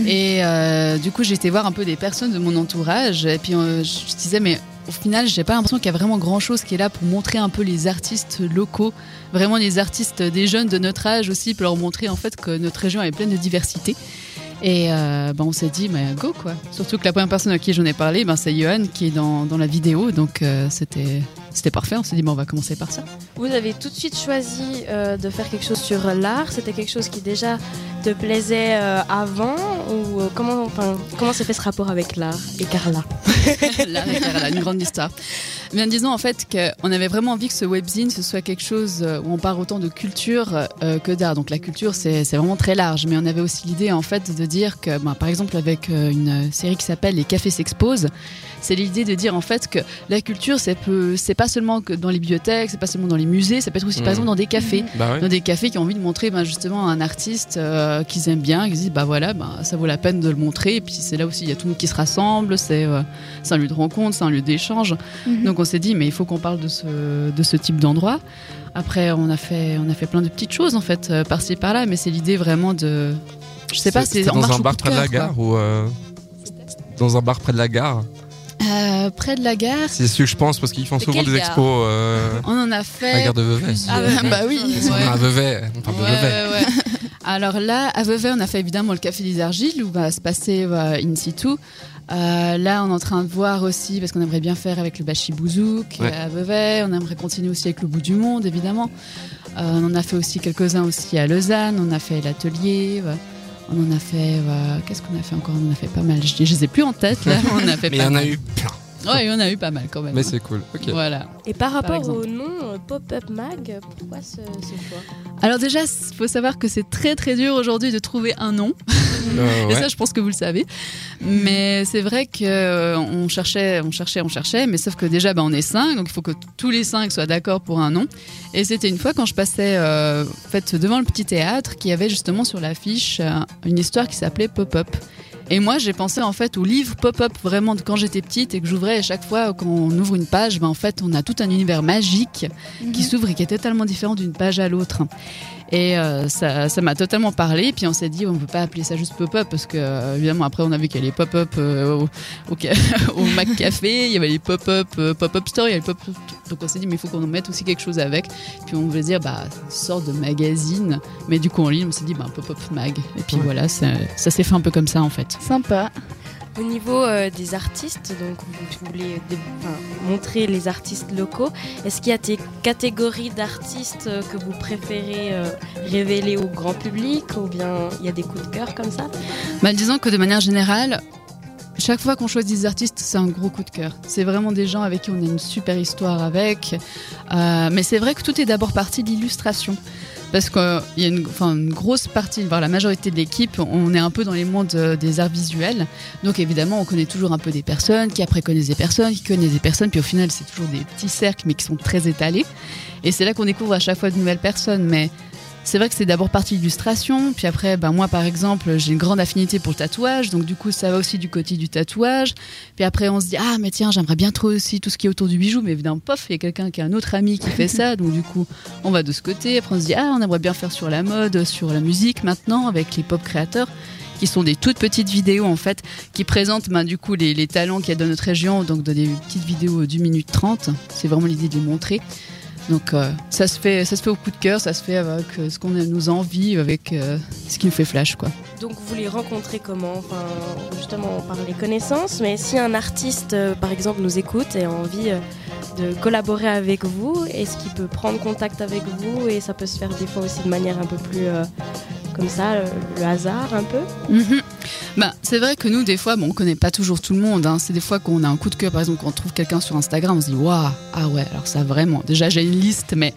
S9: Et euh, du coup, j'ai été voir un peu des personnes de mon entourage, et puis je disais mais au final, j'ai pas l'impression qu'il y a vraiment grand chose qui est là pour montrer un peu les artistes locaux, vraiment les artistes des jeunes de notre âge aussi, pour leur montrer en fait que notre région est pleine de diversité. Et euh, ben, on s'est dit, mais go quoi. Surtout que la première personne à qui j'en ai parlé, ben, c'est Johan qui est dans, dans la vidéo, donc euh, c'était parfait. On s'est dit, on va commencer par ça.
S4: Vous avez tout de suite choisi euh, de faire quelque chose sur l'art. C'était quelque chose qui déjà te plaisait euh, avant ou euh, comment, enfin, comment s'est fait ce rapport avec l'art et Carla?
S9: L'art et Carla, une grande histoire. Bien disons en fait qu'on avait vraiment envie que ce webzine ce soit quelque chose euh, où on parle autant de culture euh, que d'art. Donc la culture c'est c'est vraiment très large, mais on avait aussi l'idée en fait de dire que, ben, par exemple avec une série qui s'appelle Les Cafés s'exposent, c'est l'idée de dire en fait que la culture c'est c'est pas seulement que dans les bibliothèques, c'est pas seulement dans les musées, ça peut être aussi par
S3: Mhm.
S9: exemple dans des cafés,
S3: Bah ouais.
S9: dans des cafés qui ont envie de montrer ben, justement un artiste euh, qu'ils aiment bien, qui se disent bah voilà, ben, ça vaut la peine de le montrer. Et puis c'est là aussi il y a tout le monde qui se rassemble, c'est euh, un lieu de rencontre, c'est un lieu d'échange.
S5: Mhm.
S9: Donc on s'est dit mais il faut qu'on parle de ce de ce type d'endroit. Après on a fait on a fait plein de petites choses en fait euh, par-ci par-là, mais c'est l'idée vraiment de je sais pas, c'est
S3: dans un bar près de la gare ou euh, dans un bar près de la gare?
S9: Euh, près de la gare.
S3: C'est ce que je pense parce qu'ils font souvent des expos euh,
S9: On en a
S3: à la
S9: fait.
S3: gare de Vevey.
S4: Ah ouais.
S9: bah oui. Ouais.
S3: à Vevey, on parle de
S9: Ouais,
S3: Vevey.
S9: ouais, ouais. Alors là, à Vevey, on a fait évidemment le Café des Argiles où va se passer euh, in situ. Euh, là, on est en train de voir aussi, parce qu'on aimerait bien faire avec le Bachi Bouzouk
S3: Ouais.
S9: à Vevey. On aimerait continuer aussi avec le Bout du Monde, évidemment. Euh, on en a fait aussi quelques-uns aussi à Lausanne. On a fait l'atelier. on en a fait. Qu'est-ce qu'on a fait encore? On en a fait pas mal. Je, je les ai plus en tête là. On a fait
S3: Mais il y en a eu plein.
S9: Ouais, il y en a eu pas mal quand même.
S3: Mais c'est cool. Ok.
S9: Voilà.
S4: Et par rapport au nom euh, Pop-Up Mag, pourquoi ce, ce choix?
S9: Alors déjà, il faut savoir que c'est très très dur aujourd'hui de trouver un nom.
S3: Euh,
S9: Et ça, je pense que vous le savez. Mais c'est vrai que euh, cherchait, on cherchait, on cherchait. Mais sauf que déjà, bah, on est cinq, donc il faut que tous les cinq soient d'accord pour un nom. Et c'était une fois quand je passais, euh, en fait, devant le petit théâtre, qui avait justement sur l'affiche euh, une histoire qui s'appelait Pop-up. Et moi, j'ai pensé en fait au livre Pop-up vraiment de quand j'étais petite et que j'ouvrais à chaque fois quand on ouvre une page, ben, en fait, on a tout un univers magique qui s'ouvre et qui est totalement différent d'une page à l'autre. Et euh, ça ça m'a totalement parlé. Puis on s'est dit, on ne peut pas appeler ça juste pop-up parce que, euh, évidemment, après, on a vu qu'il y avait les pop-up euh, au, au, Mac Café, il y avait les pop-up euh, pop-up store, il y avait les pop Donc on s'est dit, mais il faut qu'on en mette aussi quelque chose avec. Puis on voulait dire, bah, une sorte de magazine. Mais du coup, en ligne, on s'est dit, bah, pop-up mag. Et puis
S3: Ouais.
S9: voilà, ça, ça s'est fait un peu comme ça en fait.
S5: Sympa.
S4: Au niveau euh, des artistes, donc vous voulez montrer les artistes locaux, est-ce qu'il y a des catégories d'artistes euh, que vous préférez euh, révéler au grand public ou bien il y a des coups de cœur comme ça?
S9: Bah, disons que de manière générale, chaque fois qu'on choisit des artistes, c'est un gros coup de cœur. C'est vraiment des gens avec qui on a une super histoire avec. Mais c'est vrai que tout est d'abord parti de l'illustration. Parce qu'il y a une, grosse partie, voire la majorité de l'équipe, on est un peu dans les mondes des arts visuels. Donc évidemment, on connaît toujours un peu des personnes, qui après connaissent des personnes, qui connaissent des personnes, puis au final, c'est toujours des petits cercles, mais qui sont très étalés. Et c'est là qu'on découvre à chaque fois de nouvelles personnes. Mais c'est vrai que c'est d'abord partie illustration, puis après, ben moi par exemple, j'ai une grande affinité pour le tatouage, donc du coup ça va aussi du côté du tatouage. Puis après on se dit ah mais tiens j'aimerais bien trop aussi tout ce qui est autour du bijou, mais évidemment pof il y a quelqu'un qui a un autre ami qui fait ça, donc du coup on va de ce côté. Après on se dit ah on aimerait bien faire sur la mode, sur la musique maintenant avec les pop créateurs qui sont des toutes petites vidéos en fait qui présentent ben, du coup les, talents qu'il y a dans notre région, donc dans des petites vidéos d'une minute trente. C'est vraiment l'idée de les montrer. Donc euh, ça se fait, ça se fait au coup de cœur, ça se fait avec euh, ce qu'on nous envie, avec euh, ce qui nous fait flash quoi.
S4: Donc vous les rencontrez comment? Enfin, justement par les connaissances, mais si un artiste, par exemple, nous écoute et a envie de collaborer avec vous, est-ce qu'il peut prendre contact avec vous et ça peut se faire des fois aussi de manière un peu plus comme ça, le, hasard un peu?
S9: Mhm. Bah, c'est vrai que nous, des fois, bon, on connaît pas toujours tout le monde. hein. C'est des fois qu'on a un coup de cœur, par exemple, quand on trouve quelqu'un sur Instagram, on se dit waouh, ah ouais, alors ça vraiment. Déjà, j'ai une liste, mais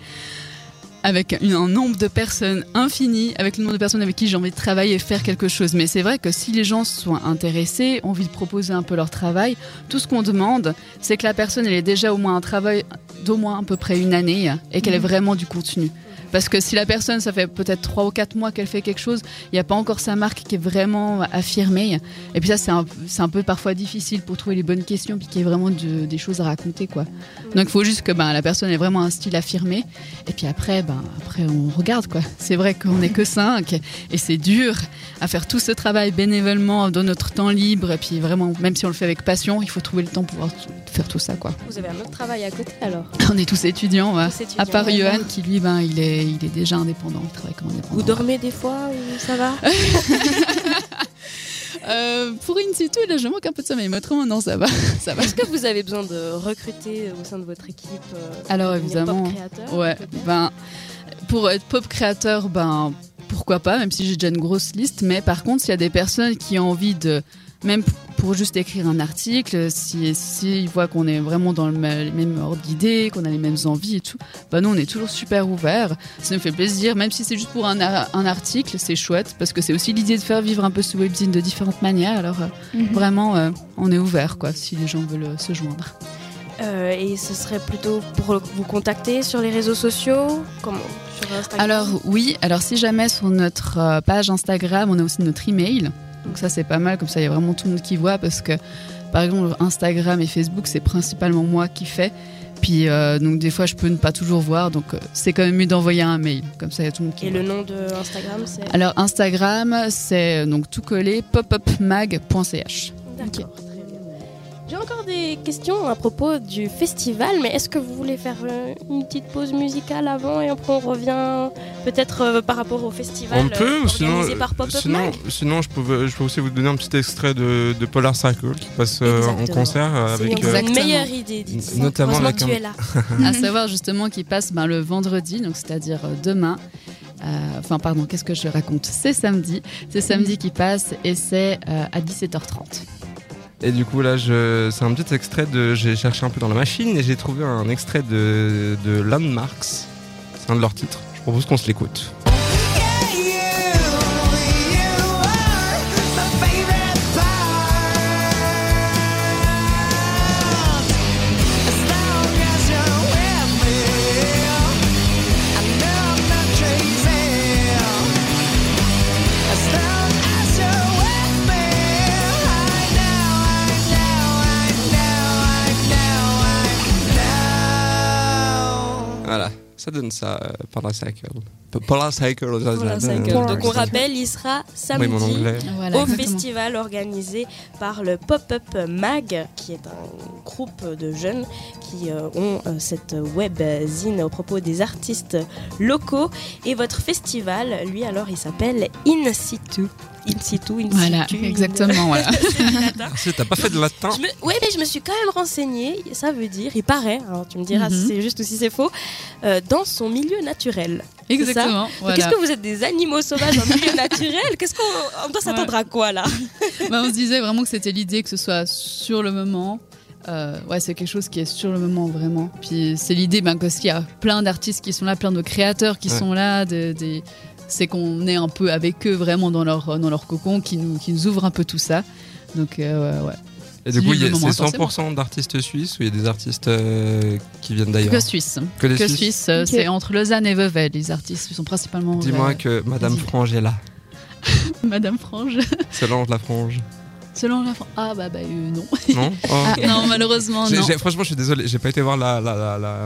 S9: avec une- un nombre de personnes infini, avec le nombre de personnes avec qui j'ai envie de travailler et faire quelque chose. Mais c'est vrai que si les gens sont intéressés, ont envie de proposer un peu leur travail, tout ce qu'on demande, c'est que la personne elle ait déjà au moins un travail d'au moins à peu près une année et qu'elle ait vraiment du contenu. Parce que si la personne, ça fait peut-être trois ou quatre mois qu'elle fait quelque chose, il n'y a pas encore sa marque qui est vraiment affirmée. Et puis ça, c'est un, peu parfois difficile pour trouver les bonnes questions, puis qu'il y ait vraiment de- des choses à raconter, quoi. Donc il faut juste que ben, la personne ait vraiment un style affirmé. Et puis après, ben, après on regarde, quoi. C'est vrai qu'on n'est que cinq, et c'est dur à faire tout ce travail bénévolement dans notre temps libre. Et puis vraiment, même si on le fait avec passion, il faut trouver le temps pour pouvoir faire tout ça, quoi.
S4: Vous avez un autre travail à côté alors?
S9: On est tous étudiants, ouais.
S4: Tous étudiants,
S9: à part
S4: ouais.
S9: Johan qui lui, ben, il est, il est déjà indépendant, il travaille comme indépendant.
S4: Vous dormez des fois ou ça va?
S9: Euh, pour In situ, là, je manque un peu de sommeil, mais autrement, non, ça va. ça va.
S4: Est-ce que vous avez besoin de recruter au sein de votre équipe euh,
S9: Alors, évidemment.
S4: pop créateur,
S9: Ouais, ben, pour être pop créateur, ben, pourquoi pas, même si j'ai déjà une grosse liste. Mais par contre, s'il y a des personnes qui ont envie de, même pour juste écrire un article, si, si ils voient qu'on est vraiment dans le mêmes ordre d'idées, qu'on a les mêmes envies et tout, ben nous, on est toujours super ouverts. Ça nous fait plaisir, même si c'est juste pour un, ar- un article, c'est chouette, parce que c'est aussi l'idée de faire vivre un peu ce webzine de différentes manières. Alors, euh,
S5: Mhm.
S9: vraiment, euh, on est ouvert, quoi, si les gens veulent euh, se joindre.
S4: Euh, et ce serait plutôt pour vous contacter sur les réseaux sociaux? Comment? Sur Instagram?
S9: Alors oui, alors si jamais sur notre page Instagram, on a aussi notre email. Donc ça c'est pas mal, comme ça il y a vraiment tout le monde qui voit parce que par exemple Instagram et Facebook c'est principalement moi qui fais. Puis euh, donc des fois je peux ne pas toujours voir, donc euh, c'est quand même mieux d'envoyer un mail, comme ça il y a tout le monde qui
S4: Et
S9: voit.
S4: le nom de Instagram, c'est?
S9: Alors Instagram c'est donc tout collé popupmag.ch.
S4: D'accord. J'ai encore des questions à propos du festival, mais est-ce que vous voulez faire euh, une petite pause musicale avant et après on revient peut-être euh, par rapport au festival
S3: On peut,
S4: euh,
S3: ou sinon,
S4: par
S3: sinon,
S4: Mag
S3: sinon je, peux, je peux aussi vous donner un petit extrait de, de Polar Cycle qui passe euh, en concert euh,
S4: C'est
S3: avec.
S4: une
S3: euh,
S4: meilleure idée,
S3: Notamment avec
S4: que tu es là.
S9: à savoir justement qu'il passe ben, le vendredi, donc c'est-à-dire euh, demain. Euh, Enfin, pardon, qu'est-ce que je raconte? C'est samedi. C'est samedi qui passe et c'est euh, à 17h30.
S3: Et du coup là, je... c'est un petit extrait de. J'ai cherché un peu dans la machine et j'ai trouvé un extrait de, de Landmarks. C'est un de leurs titres. Je propose qu'on se l'écoute. Ça donne ça, euh, Polar Cycle. P- Polar Cycle,
S4: Polar Cycle. Donc on rappelle, il sera samedi
S3: Oui.
S9: Voilà,
S4: au
S9: exactement.
S4: festival organisé par le Pop-Up Mag, qui est un groupe de jeunes qui euh, ont euh, cette webzine au propos des artistes locaux. Et votre festival, lui alors, il s'appelle In Situ. In Situ, In
S9: Voilà,
S4: Situ. in-
S9: exactement, voilà.
S4: C'est latin.
S3: Merci, t'as pas fait de latin
S4: me... Oui, mais je me suis quand même renseignée. Ça veut dire, il paraît, alors tu me diras
S9: Mhm.
S4: si c'est juste ou si c'est faux, euh, dans son milieu naturel. C'est
S9: Exactement.
S4: Donc,
S9: voilà.
S4: Est-ce que vous êtes des animaux sauvages en milieu naturel? Qu'est-ce qu'on on doit s'attendre à quoi là?
S9: Bah, on se disait vraiment que c'était l'idée que ce soit sur le moment. Euh, ouais, c'est quelque chose qui est sur le moment vraiment. Puis c'est l'idée ben, parce qu'il y a plein d'artistes qui sont là, plein de créateurs qui
S3: Ouais.
S9: sont là. de- des- c'est qu'on est un peu avec eux vraiment dans leur, dans leur cocon, qui nous, qui nous ouvrent un peu tout ça. Donc euh, ouais.
S3: Et du coup,
S9: le
S3: il y a-
S9: moment,
S3: c'est 100% d'artistes suisses ou il y a des artistes euh, qui viennent d'ailleurs?
S9: Que Suisse.
S3: Que
S9: Que
S3: Suisses.
S9: Suisse, euh, c'est entre Lausanne et Vevey. Les artistes sont principalement.
S3: Dis-moi
S9: euh,
S3: que Madame. Frange est là.
S9: Madame Frange.
S3: Solange la Frange.
S9: Selon la Fran- Ah bah, bah euh, non.
S3: Non Oh.
S9: Ah, non, malheureusement non.
S3: Franchement, je suis désolé, j'ai pas été voir la. la, la, la-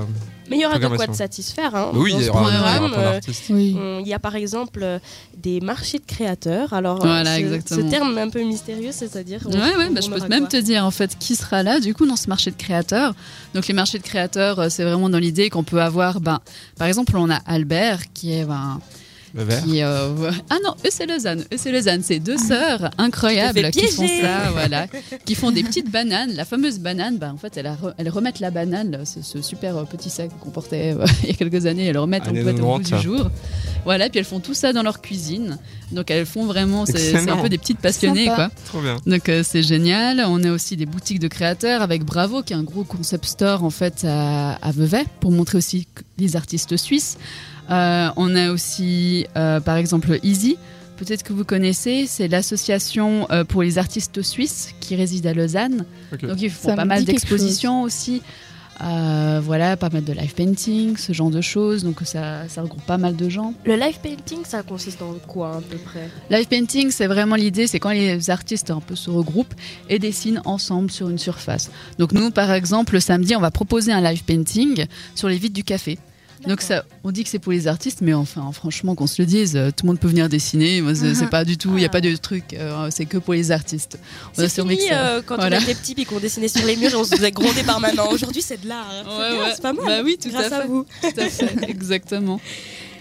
S4: Mais il y aura de quoi te satisfaire. Hein,
S3: Oui,
S4: dans
S3: il y aura, il y aura
S4: euh,
S3: d'artistes.
S9: Oui.
S4: on- Il y a par exemple euh, des marchés de créateurs. Alors, euh,
S9: Voilà,
S4: ce,
S9: exactement.
S4: ce terme un peu mystérieux, c'est-à-dire.
S9: Ouais, ouais, bah, je peux même
S4: quoi
S9: te dire en fait qui sera là du coup dans ce marché de créateurs. Donc les marchés de créateurs, euh, c'est vraiment dans l'idée qu'on peut avoir, ben, par exemple, on a Albert qui est, ben. Qui, euh, ah non, eux c'est Lausanne, eux c'est Lausanne, c'est deux sœurs incroyables qui font ça, voilà, qui font des petites bananes. La fameuse banane, bah, en fait, elles, re- elles remettent la banane, là, ce, ce super euh, petit sac qu'on portait euh, il y a quelques années, elles le remettent
S3: Ah,
S9: en boîte au bout du jour. Voilà, puis elles font tout ça dans leur cuisine. Donc elles font vraiment, c'est un peu des petites passionnées,
S5: Sympa.
S9: quoi.
S3: Trop bien.
S9: Donc euh, c'est génial. On a aussi des boutiques de créateurs avec Bravo, qui est un gros concept store en fait à, à Vevey pour montrer aussi les artistes suisses. Euh, on a aussi euh, par exemple Easy. Peut-être que vous connaissez, c'est l'association euh, pour les artistes suisses qui réside à Lausanne. Donc ils font
S5: Ça
S9: pas mal d'expositions aussi. Euh, voilà, pas mal de live painting, ce genre de choses. Donc ça, ça regroupe pas mal de gens.
S4: Le live painting, ça consiste en quoi à peu près?
S9: Live painting, c'est vraiment l'idée, c'est quand les artistes un peu se regroupent et dessinent ensemble sur une surface. Donc nous, par exemple, le samedi, on va proposer un live painting sur les vitres du café. Donc ça, on dit que c'est pour les artistes, mais enfin, franchement, qu'on se le dise, euh, tout le monde peut venir dessiner. Moi, c'est pas du tout, il n'y a pas de truc, euh, c'est que pour les artistes. On a
S4: C'est fini
S9: ça.
S4: euh, quand
S9: Voilà.
S4: on était petits et qu'on dessinait sur les murs et on se faisait gronder par maman. Aujourd'hui, c'est de l'art. hein. C'est
S9: Ouais,
S4: bien,
S9: ouais.
S4: C'est pas mal.
S9: Bah oui, tout
S4: grâce
S9: à
S4: à
S9: fait.
S4: vous.
S9: Tout à fait, exactement.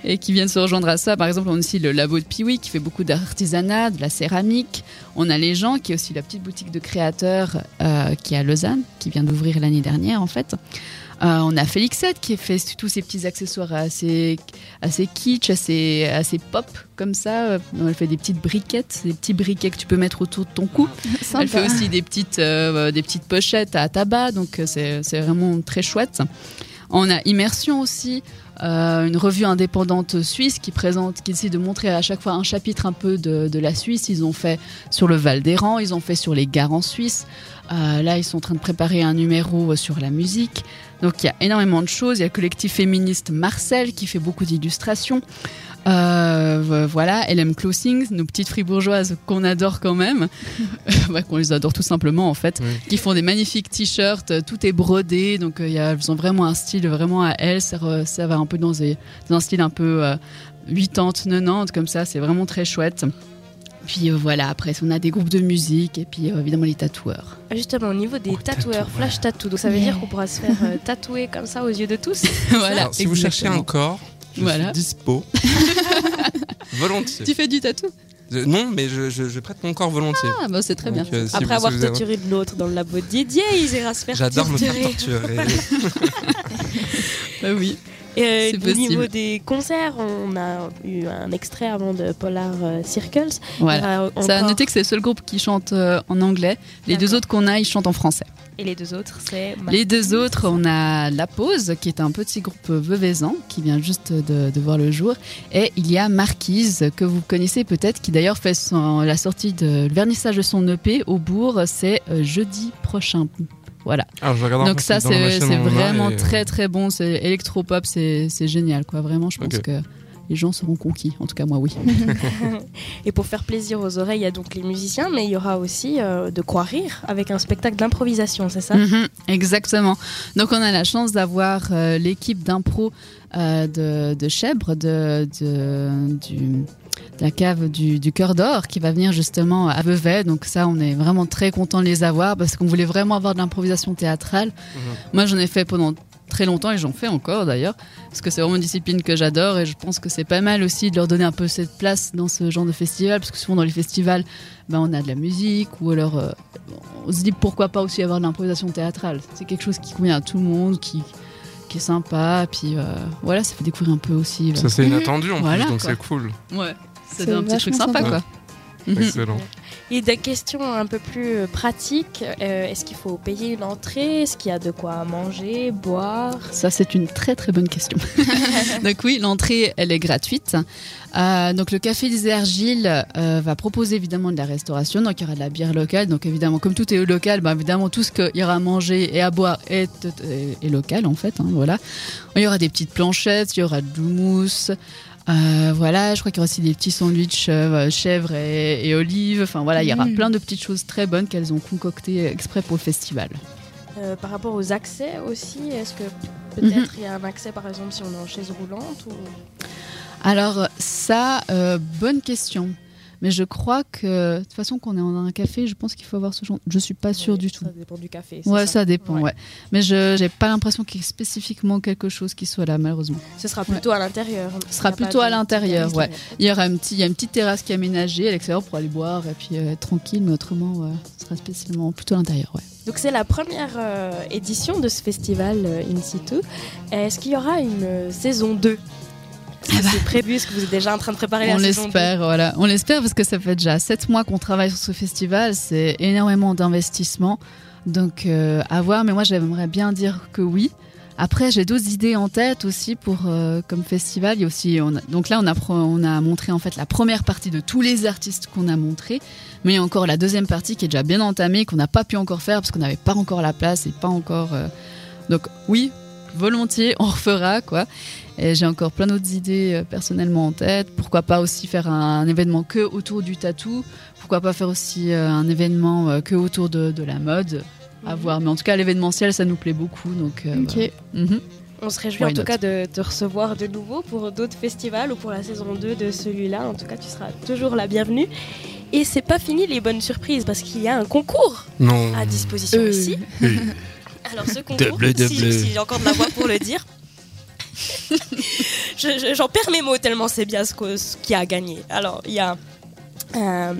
S9: et qui viennent se rejoindre à ça. Par exemple, on a aussi le labo de Piwi qui fait beaucoup d'artisanat, de la céramique. On a les gens qui est aussi la petite boutique de créateurs euh, qui est à Lausanne, qui vient d'ouvrir l'année dernière en fait. Euh, on a Félixette qui fait tous ces petits accessoires assez, assez kitsch, assez, assez pop comme ça. Euh, Elle fait des petites briquettes, des petits briquets que tu peux mettre autour de ton cou. Elle fait aussi des petites, euh, des petites pochettes à tabac, donc c'est c'est vraiment très chouette. On a Immersion aussi, euh, une revue indépendante suisse qui présente, qui essaie de montrer à chaque fois un chapitre un peu de, de la Suisse. Ils ont fait sur le Val d'Héran, ils ont fait sur les gares en Suisse. Euh, là, ils sont en train de préparer un numéro sur la musique. Donc il y a énormément de choses. Il y a le collectif féministe Marcel qui fait beaucoup d'illustrations. Euh, voilà, LM Clothing, nos petites fribourgeoises qu'on adore quand même, qu'on les adore tout simplement en fait, qui font des magnifiques t-shirts, euh, tout est brodé, donc euh, il y a- elles ont vraiment un style vraiment à elles, ça, re- ça va un peu dans, des- dans un style un peu euh, 80, 90 comme ça, c'est vraiment très chouette. Puis euh, voilà, après on a des groupes de musique et puis euh, évidemment les tatoueurs.
S4: Justement, au niveau des tatoueurs, flash tattoo, donc ça veut
S9: Yeah.
S4: dire qu'on pourra se faire euh, tatouer comme ça aux yeux de tous
S9: voilà,
S3: Alors, si vous cherchez un corps, je
S9: Voilà.
S3: suis dispo. volontiers.
S9: Tu fais du tatou
S3: Euh, non, mais je, je- je prête mon corps volontiers.
S9: Ah bah c'est très
S3: Donc,
S9: bien.
S3: euh, si
S4: Après avoir
S3: avez-
S4: torturé de l'autre dans le labo de Didier, ils ira se faire
S3: J'adore me faire
S4: torturer.
S3: torturer.
S9: Bah oui.
S4: Et euh, au
S9: possible.
S4: niveau des concerts, on a eu un extrait avant de Polar euh, Circles.
S9: Voilà.
S4: A
S9: Ça a noté que c'est le seul groupe qui chante euh, en anglais. Les deux autres qu'on a, ils chantent en français.
S4: Et les deux autres, c'est.
S9: Les deux autres, on a La Pause, qui est un petit groupe veuvezan, qui vient juste de, de voir le jour. Et il y a Marquise, que vous connaissez peut-être, qui d'ailleurs fait son- la sortie de le vernissage de son EP au bourg. C'est euh, jeudi prochain. Voilà.
S3: Alors, je regarde un
S9: Donc ça, c'est vraiment
S3: et, euh,
S9: très très bon. C'est électropop, c'est c'est génial, quoi. Vraiment, je pense que les gens seront conquis. En tout cas, moi, oui.
S4: Et pour faire plaisir aux oreilles, il y a donc les musiciens, mais il y aura aussi euh, de quoi rire avec un spectacle d'improvisation, c'est ça?
S9: Mhm, exactement. Donc on a la chance d'avoir euh, l'équipe d'impro euh, de, de Chèvre, de, de- du, la cave du, du Cœur d'Or, qui va venir justement à Vevey. Donc ça, on est vraiment très content de les avoir parce qu'on voulait vraiment avoir de l'improvisation théâtrale. Moi, j'en ai fait pendant très longtemps et j'en fais encore d'ailleurs parce que c'est vraiment une discipline que j'adore et je pense que c'est pas mal aussi de leur donner un peu cette place dans ce genre de festival parce que souvent dans les festivals ben, on a de la musique ou alors euh, on se dit pourquoi pas aussi avoir de l'improvisation théâtrale c'est quelque chose qui convient à tout le monde qui, qui est sympa puis euh, voilà ça fait découvrir un peu aussi euh,
S3: Ça, c'est inattendu en
S9: Voilà,
S3: plus, donc c'est cool.
S9: ouais ça
S5: C'est
S9: donne un petit truc sympa,
S5: sympa.
S9: quoi.
S3: Excellent.
S4: Et des questions un peu plus euh, pratiques. euh, Est-ce qu'il faut payer une entrée? Est-ce qu'il y a de quoi manger, boire?
S9: Ça, c'est une très très bonne question. donc oui, l'entrée, elle est gratuite. Euh, donc le Café des Argiles euh, va proposer évidemment de la restauration. Donc il y aura de la bière locale. Donc évidemment, comme tout est local, bah, évidemment tout ce qu'il y aura à manger et à boire est, est- est local en fait. hein, voilà. Il y aura des petites planchettes, il y aura de l'houmous. Euh, voilà, je crois qu'il y aura aussi des petits sandwichs euh, chèvre et, et olives. Enfin voilà, il y aura
S5: Mm.
S9: plein de petites choses très bonnes qu'elles ont concoctées exprès pour le festival.
S4: Euh, Par rapport aux accès aussi, est-ce que peut-être il y a un accès par exemple si on est en chaise roulante ou...
S9: Alors ça, euh, bonne question. Mais je crois que de toute façon qu'on est en un café, je pense qu'il faut avoir ce genre. Je suis pas sûre du tout.
S4: Ça dépend du café.
S9: Ouais, ça, dépend.
S4: Ouais.
S9: Ouais. Mais je j'ai pas l'impression qu'il y ait spécifiquement quelque chose qui soit là, malheureusement.
S4: Ce sera plutôt à l'intérieur.
S9: Ce sera plutôt à l'intérieur, ouais. Il y aura un petit, il y a une petite terrasse qui est aménagée à l'extérieur pour aller boire et puis euh, être tranquille, mais autrement, euh, ce sera spécialement plutôt à l'intérieur, ouais.
S4: Donc c'est la première euh, édition de ce festival euh, In situ. Est-ce qu'il y aura une euh, saison 2 Que C'est prévu, est-ce que vous êtes déjà en train de préparer
S9: On
S4: la saison 2
S9: l'espère, voilà. On l'espère parce que ça fait déjà sept mois qu'on travaille sur ce festival. C'est énormément d'investissement. Donc, euh, à voir. Mais moi, j'aimerais bien dire que oui. Après, j'ai d'autres idées en tête aussi pour euh, comme festival. Il y a aussi, on a- donc là, on a, on a montré en fait la première partie de tous les artistes qu'on a montrés. Mais il y a encore la deuxième partie qui est déjà bien entamée, qu'on n'a pas pu encore faire parce qu'on n'avait pas encore la place et pas encore. euh, Donc, oui, volontiers, on refera quoi. Et j'ai encore plein d'autres idées euh, personnellement en tête. Pourquoi pas aussi faire un, événement que autour du tatou Pourquoi pas faire aussi euh, un événement euh, que autour de, de la mode À voir. Mais en tout cas, l'événementiel, ça nous plaît beaucoup. Donc, euh,
S5: Ok.
S9: voilà. Mhm.
S4: On se réjouit
S9: Why
S4: en tout
S9: not?
S4: cas de te recevoir de nouveau pour d'autres festivals ou pour la saison 2 de celui-là. En tout cas, tu seras toujours la bienvenue. Et c'est pas fini les bonnes surprises parce qu'il y a un concours
S3: Non.
S4: à disposition
S5: Euh.
S4: ici.
S3: Oui.
S4: Alors ce concours,
S3: Double,
S4: si, si j'ai encore de la voix pour le dire, Je- je- J'en perds mes mots tellement c'est bien ce, que- ce qui a gagné. Alors, il y a. euh,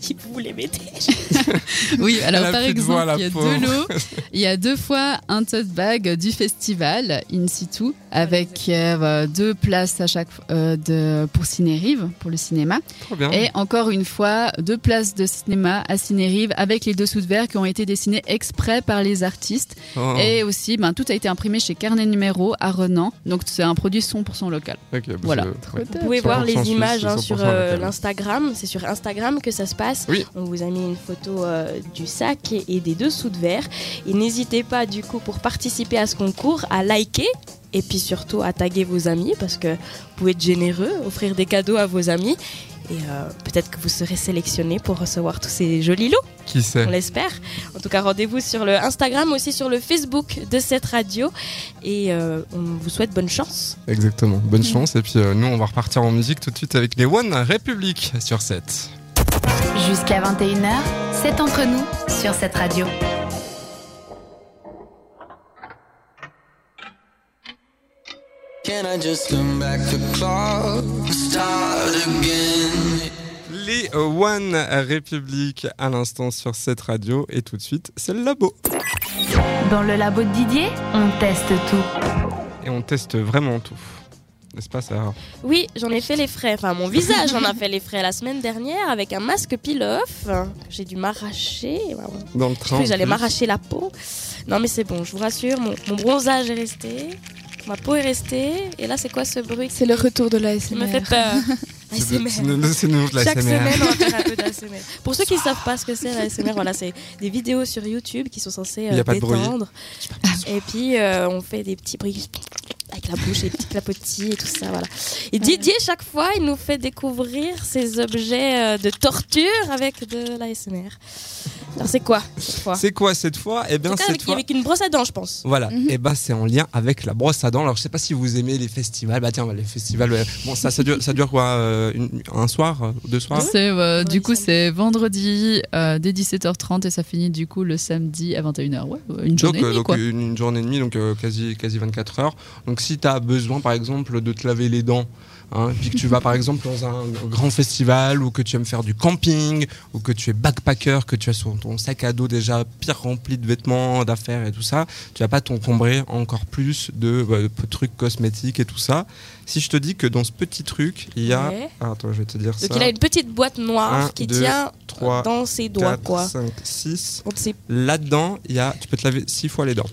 S4: si vous voulez m'aider.
S9: Oui, alors par
S3: de voix,
S9: exemple, il y a
S3: pauvre.
S9: deux lots. Il y a deux fois un tote bag du festival in situ avec euh, deux places à chaque euh, de pour Ciné-Rive, pour le cinéma.
S3: Trop bien.
S9: Et encore une fois, deux places de cinéma à Ciné-Rive avec les dessous de verre qui ont été dessinés exprès par les artistes.
S3: Oh.
S9: Et aussi, ben, tout a été imprimé chez Carnet Numéro à Renan. Donc c'est un produit 100% local.
S3: Parce
S9: Voilà.
S3: que- ouais.
S4: Vous pouvez voir
S3: 100%
S4: les images hein,
S3: 100%
S4: sur euh, l'Instagram. C'est sur Instagram que ça se passe.
S3: Oui.
S4: On vous a mis une photo euh, du sac et, et des dessous de verre. Et n'hésitez pas, du coup, pour participer à ce concours, à liker. Et puis surtout à taguer vos amis parce que vous pouvez être généreux, offrir des cadeaux à vos amis. Et euh, peut-être que vous serez sélectionné pour recevoir tous ces jolis lots.
S3: Qui sait
S4: On l'espère. En tout cas, rendez-vous sur le Instagram, aussi sur le Facebook de cette radio. Et euh, on vous souhaite bonne chance.
S3: Exactement. Bonne chance. Et puis euh, nous, on va repartir en musique tout de suite avec les One République sur 7.
S2: Jusqu'à 21h, c'est entre nous sur cette radio.
S11: Can I just come back to club, start again?
S3: Les One République à l'instant sur cette radio. Et tout de suite, c'est le labo.
S2: Dans le labo de Didier, on teste tout.
S3: Et on teste vraiment tout. N'est-ce pas, Sarah
S4: Oui, j'en ai fait les frais. Enfin, mon visage en a fait les frais la semaine dernière avec un masque peel-off. J'ai dû m'arracher.
S3: Dans le train.
S4: j'allais m'arracher la peau. Non, mais c'est bon, je vous rassure, mon, mon bronzage est resté. Ma peau est restée. Et là, c'est quoi ce bruit
S5: C'est le retour de l'ASMR.
S4: me fait peur
S3: C'est de-
S4: ASMR.
S3: c'est nous- c'est nous de la
S4: Chaque
S3: SMR.
S4: semaine, on va faire un peu d'ASMR. Pour ceux qui ne savent pas ce que c'est l'ASMR, voilà, c'est des vidéos sur YouTube qui sont censées
S3: Il y a
S4: euh,
S3: pas de bruit.
S4: détendre. Et puis, euh, on fait des petits bruits avec la bouche, des petits clapotis et tout ça, voilà. Et Didier, chaque fois, il nous fait découvrir ces objets euh, de torture avec de l'ASMR. Alors, c'est quoi cette fois
S3: C'est quoi cette fois Eh bien, cette
S4: avec,
S3: fois.
S4: avec une brosse à dents, je pense.
S3: Voilà,
S5: Mhm.
S3: et ben c'est en lien avec la brosse à dents. Alors je sais pas si vous aimez les festivals. Bah tiens, bah, les festivals. Bon, ça, ça dure, ça dure quoi euh, une- Un soir, euh, deux soirs
S9: C'est, euh, du coup, c'est vendredi euh, dès 17h30 et ça finit du coup le samedi à 21h. Ouais, une
S3: Donc,
S9: journée et
S3: euh,
S9: demie,
S3: donc
S9: quoi.
S3: une, une journée et demie, donc euh, quasi, quasi 24 heures. Donc si tu as besoin par exemple de te laver les dents, hein, puis que tu vas par exemple dans un grand festival ou que tu aimes faire du camping ou que tu es backpacker, que tu as sur ton sac à dos déjà pire rempli de vêtements, d'affaires et tout ça, tu vas pas t'encombrer encore plus de, bah, de trucs cosmétiques et tout ça. Si je te dis que dans ce petit truc, il y a...
S4: Ouais.
S3: Ah, attends, je vais te dire
S4: Donc,
S3: ça.
S4: il a une petite boîte noire
S3: Un,
S4: qui
S3: deux,
S4: tient
S3: 3,
S4: dans ses doigts,
S3: 4,
S4: quoi.
S3: 5, 6.
S4: On ne sait-
S3: Là-dedans, il y a, tu peux te laver 6 fois les dents.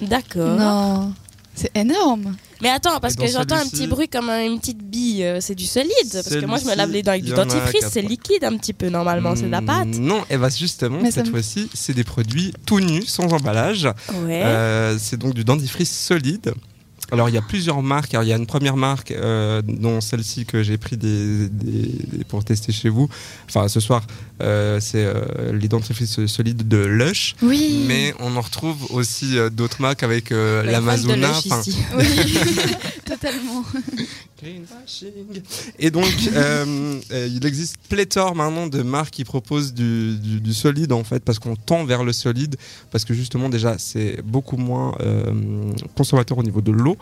S4: D'accord.
S5: Non, c'est énorme.
S4: Mais attends, parce que j'entends un petit bruit comme une petite bille. euh, C'est du solide. Parce que moi, je me lave les dents avec du dentifrice. C'est liquide un petit peu, normalement. C'est de la
S3: Mm,
S4: pâte.
S3: Non, et bah justement,
S5: Mais
S3: cette
S5: me-
S3: fois-ci, c'est des produits tout nus, sans emballage.
S4: Ouais.
S3: Euh, c'est donc du dentifrice solide. Alors, il y a plusieurs marques. Alors, il y a une première marque, euh, dont celle-ci que j'ai pris des, des- des- pour tester chez vous. Enfin, ce soir, euh, c'est euh, solides de Lush.
S5: Oui.
S3: Mais on en retrouve aussi euh, d'autres marques avec l'Amazona. Enfin.
S5: Oui, totalement.
S3: Et donc, euh, euh, il existe pléthore maintenant de marques qui proposent du, du- du solide en fait, parce qu'on tend vers le solide, parce que justement déjà c'est beaucoup moins euh, consommateur au niveau de l'eau,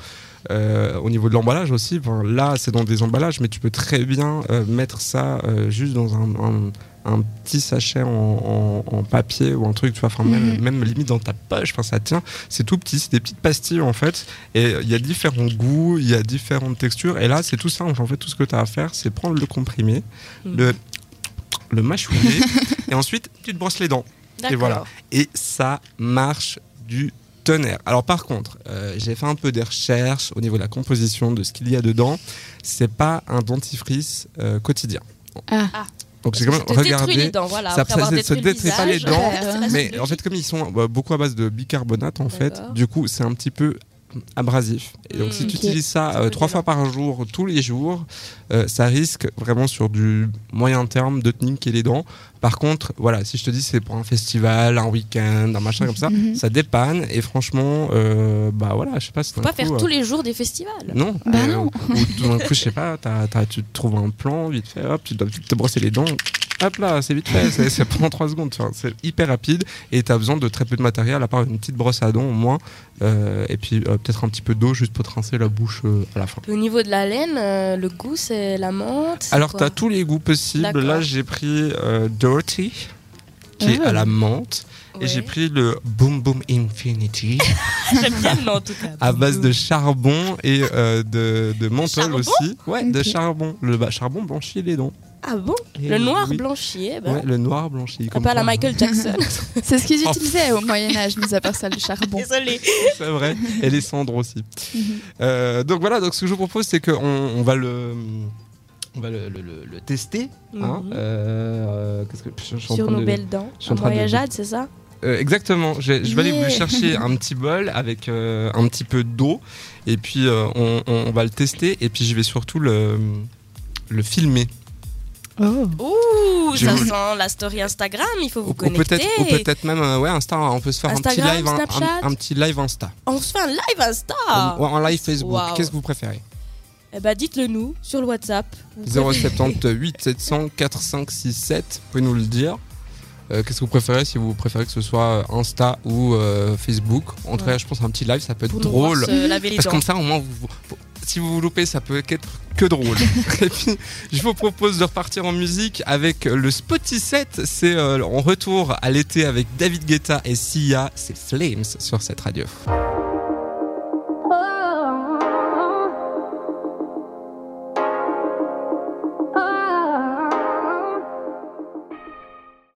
S3: euh, au niveau de l'emballage aussi. Enfin, là, c'est dans des emballages, mais tu peux très bien mettre ça juste dans un, un- un petit sachet en, en- en papier ou un truc, tu vois, enfin, même,
S5: Mhm.
S3: même limite dans ta poche, enfin, ça tient. C'est tout petit, c'est des petites pastilles en fait. Et il y a différents goûts, il y a différentes textures. Et là, c'est tout simple. En fait, tout ce que tu as à faire, c'est prendre le comprimé,
S4: Mm.
S3: le, le mâchouiller, et ensuite, tu te brosses les dents. Et voilà. Et ça marche du tonnerre. Alors par contre, euh, j'ai fait un peu des recherches au niveau de la composition de ce qu'il y a dedans. C'est pas un dentifrice euh, quotidien.
S5: Ah.
S3: Donc j'ai quand même regardé.
S4: les dents, voilà.
S3: Ça- ça- ça
S4: détruit
S3: pas les dents,
S4: c'est
S3: Mais en fait, comme ils sont euh, beaucoup à base de bicarbonate, en fait, du coup, c'est un petit peu abrasif. Et donc,
S4: Mm,
S3: si tu utilises ça euh, trois fois par jour, tous les jours, euh, ça risque vraiment sur du moyen terme de te niquer les dents. Par contre, voilà, si je te dis c'est pour un festival, un week-end, un machin comme ça,
S5: Mhm.
S3: ça dépanne. Et franchement, euh, bah voilà, je sais pas.
S4: Faut pas faire tous les jours des festivals.
S3: Non.
S5: Bah non.
S3: Ou tout d'un coup, je sais pas, t'as- t'as- tu te trouves un plan, vite fait, hop, tu dois te brosser les dents. Hop là, c'est vite fait, c'est- c'est pendant 3 secondes, Enfin, c'est hyper rapide et t'as besoin de très peu de matériel à part une petite brosse à dents au moins euh, et puis euh, peut-être un petit peu d'eau juste pour te rincer la bouche euh, à la fin.
S4: Au niveau de la laine, le goût c'est la menthe.
S3: Alors
S4: quoi
S3: t'as tous les goûts possibles, là j'ai pris Dirty qui est
S4: Ah.
S3: à la menthe et j'ai pris le Boom Boom Infinity
S4: J'aime bien le nom en tout cas.
S3: à base de charbon et euh, de, de menthol aussi. Ouais, de charbon. Le bah, charbon blanchit les dents.
S4: Ah bon Le noir
S3: oui.
S4: blanchi, eh ben.
S3: Ouais, le noir blanchi.
S4: Un
S3: comme
S4: peu à la. Michael Jackson.
S5: C'est ce qu'ils
S3: Oh.
S5: utilisaient au Moyen-Âge, mis à part ça, le charbon.
S4: Désolée.
S3: C'est vrai. Et les cendres aussi.
S5: Mhm.
S3: Euh, donc voilà, donc ce que je vous propose, c'est qu'on on va le. On va le, le- le- le tester. hein.
S4: Mhm.
S3: Euh, euh, que- je
S4: Sur nos
S3: de-
S4: belles dents.
S3: je suis en
S4: Un
S3: train de-
S4: voyageade, c'est ça?
S3: Euh, exactement. Je, je vais aller
S4: Yeah.
S3: vous chercher un petit bol avec euh, un petit peu d'eau et puis euh, on, on- on va le tester et puis je vais surtout le, le filmer.
S9: Oh.
S4: Ouh,
S3: Je
S4: ça
S3: vous-
S4: sent la story Instagram, il faut vous
S3: Ou, ou
S4: connecter.
S3: peut-être ou peut-être même euh, ouais Insta. On peut se faire un petit live, un- un, un petit live Insta.
S4: On se fait un live Insta.
S3: Ou en live Facebook. Qu'est-ce que vous préférez?
S4: Eh ben, dites-le nous sur le WhatsApp. Vous préférez-
S3: 078 700 4567. Vous pouvez nous le dire. Euh, Qu'est-ce que vous préférez si vous préférez que ce soit Insta ou euh, Facebook? En tout cas,
S4: Ouais.
S3: je pense un petit live, ça peut être
S4: Pour nous voir
S3: drôle.
S4: se laver les
S3: Parce que comme ça, au moins, vous- vous- si vous vous loupez, ça peut être que drôle. Et puis, je vous propose de repartir en musique avec le Spotty 7. C'est euh, en retour à l'été avec David Guetta et Sia. C'est Flames sur cette radio.